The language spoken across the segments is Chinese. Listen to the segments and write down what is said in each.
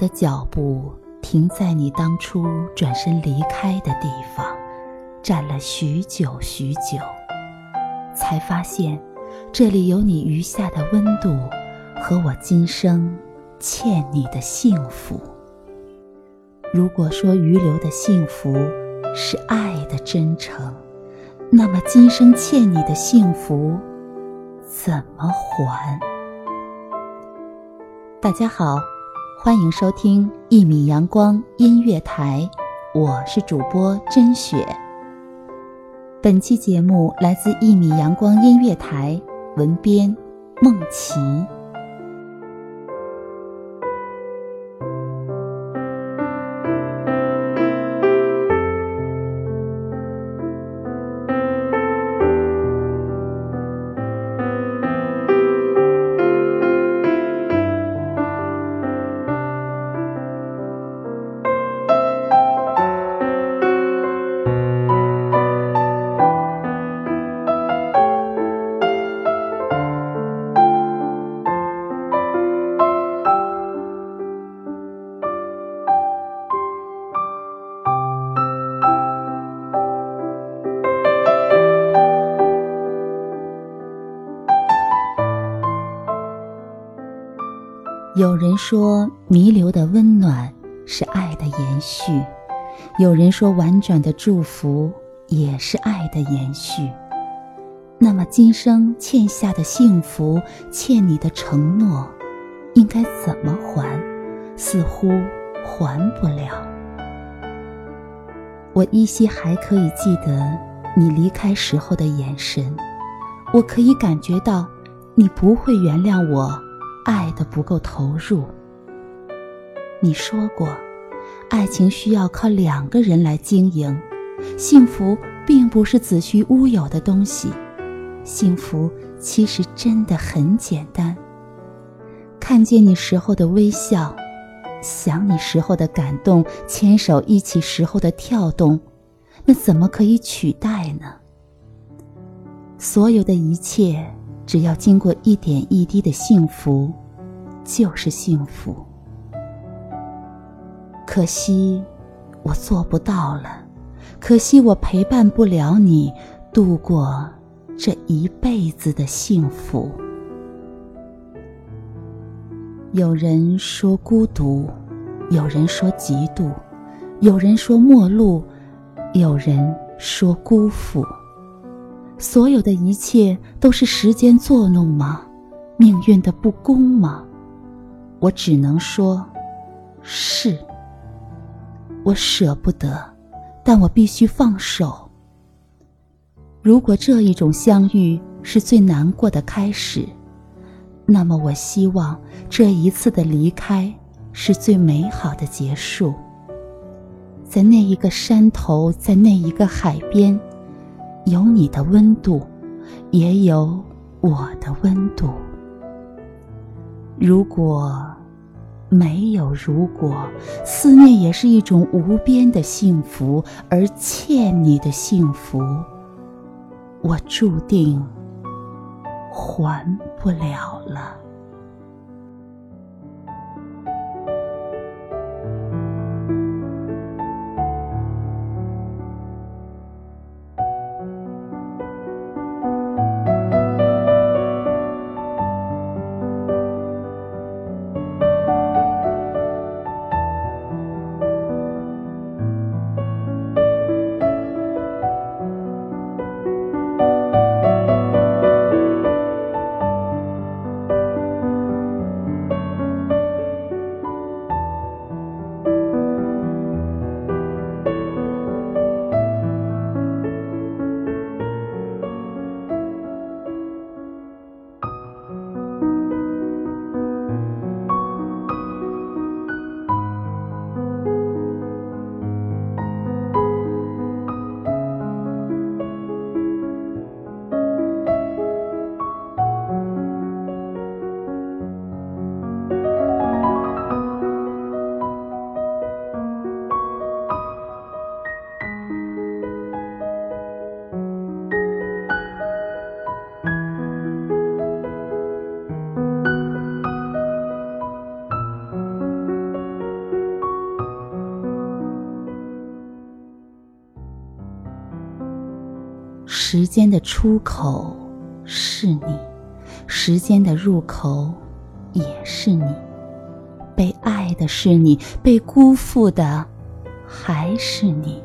的脚步停在你当初转身离开的地方，站了许久许久，才发现这里有你余下的温度和我今生欠你的幸福。如果说余留的幸福是爱的真诚，那么今生欠你的幸福怎么还？大家好。欢迎收听一米阳光音乐台，我是主播甄雪。本期节目来自一米阳光音乐台，文编梦琪。有人说，弥留的温暖是爱的延续；有人说，婉转的祝福也是爱的延续。那么，今生欠下的幸福，欠你的承诺，应该怎么还？似乎还不了。我依稀还可以记得你离开时候的眼神，我可以感觉到你不会原谅我。爱的不够投入。你说过，爱情需要靠两个人来经营，幸福并不是子虚乌有的东西，幸福其实真的很简单。看见你时候的微笑，想你时候的感动，牵手一起时候的跳动，那怎么可以取代呢？所有的一切。只要经过一点一滴的幸福，就是幸福。可惜我做不到了，可惜我陪伴不了你度过这一辈子的幸福。有人说孤独，有人说嫉妒，有人说陌路，有人说辜负。所有的一切都是时间作弄吗？命运的不公吗？我只能说，是。我舍不得，但我必须放手。如果这一种相遇是最难过的开始，那么我希望这一次的离开是最美好的结束。在那一个山头，在那一个海边。有你的温度，也有我的温度。如果没有如果，思念也是一种无边的幸福，而欠你的幸福，我注定还不了了。时间的出口是你，时间的入口也是你。被爱的是你，被辜负的还是你。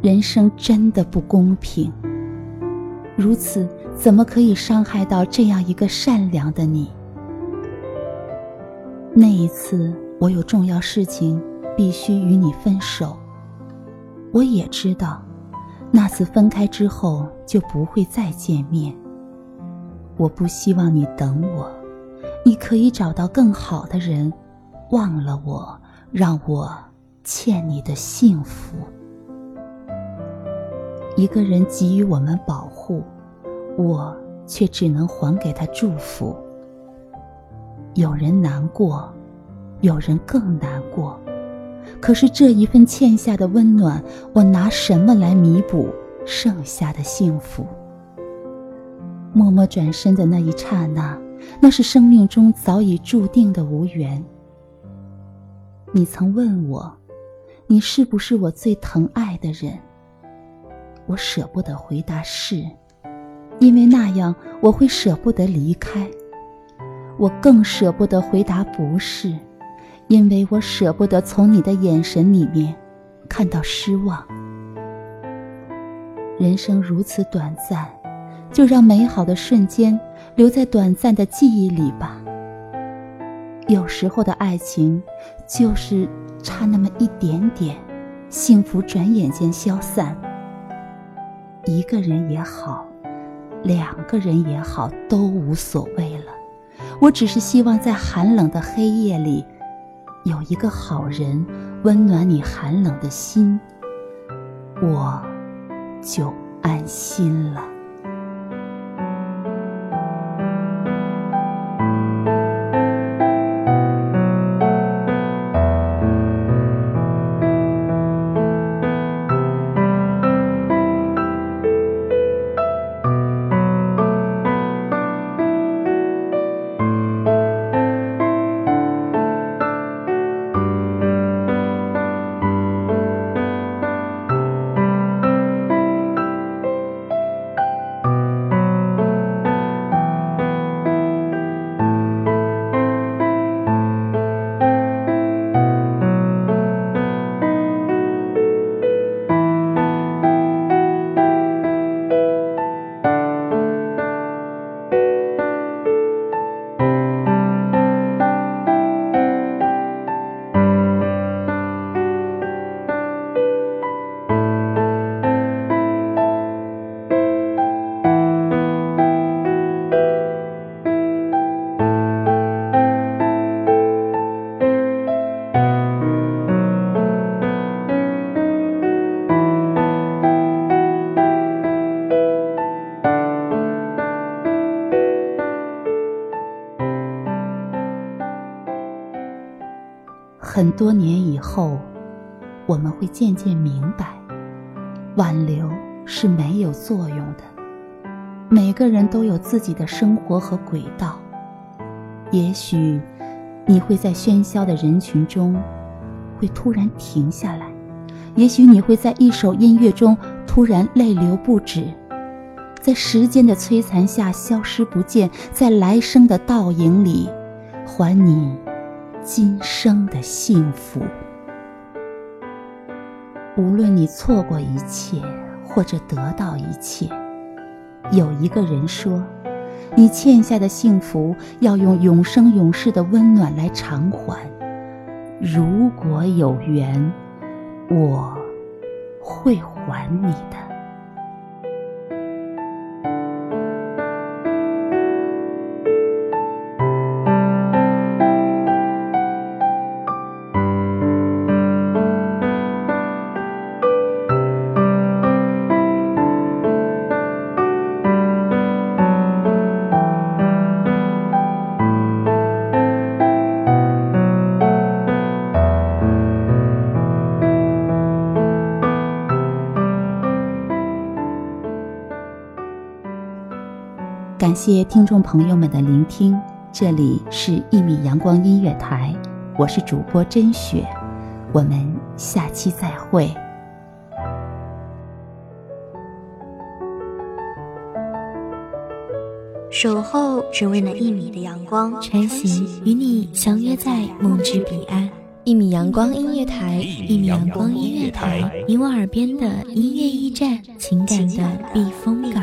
人生真的不公平。如此，怎么可以伤害到这样一个善良的你？那一次，我有重要事情必须与你分手。我也知道，那次分开之后就不会再见面。我不希望你等我，你可以找到更好的人，忘了我，让我欠你的幸福。一个人给予我们保护，我却只能还给他祝福。有人难过，有人更难过，可是这一份欠下的温暖，我拿什么来弥补剩下的幸福？默默转身的那一刹那，那是生命中早已注定的无缘。你曾问我，你是不是我最疼爱的人？我舍不得回答是，因为那样我会舍不得离开；我更舍不得回答不是，因为我舍不得从你的眼神里面看到失望。人生如此短暂，就让美好的瞬间留在短暂的记忆里吧。有时候的爱情，就是差那么一点点，幸福转眼间消散。一个人也好，两个人也好，都无所谓了。我只是希望在寒冷的黑夜里，有一个好人温暖你寒冷的心，我就安心了。很多年以后，我们会渐渐明白，挽留是没有作用的。每个人都有自己的生活和轨道。也许你会在喧嚣的人群中，会突然停下来；也许你会在一首音乐中突然泪流不止，在时间的摧残下消失不见，在来生的倒影里，还你。今生的幸福，无论你错过一切，或者得到一切，有一个人说，你欠下的幸福要用永生永世的温暖来偿还。如果有缘，我会还你的。谢听众朋友们的聆听，这里是一米阳光音乐台，我是主播甄雪，我们下期再会。守候只为了一米的阳光，陈行与你相约在梦之彼岸，一米阳光音乐台，一米阳光音乐台，你我耳边的音乐驿站，情感的避风港。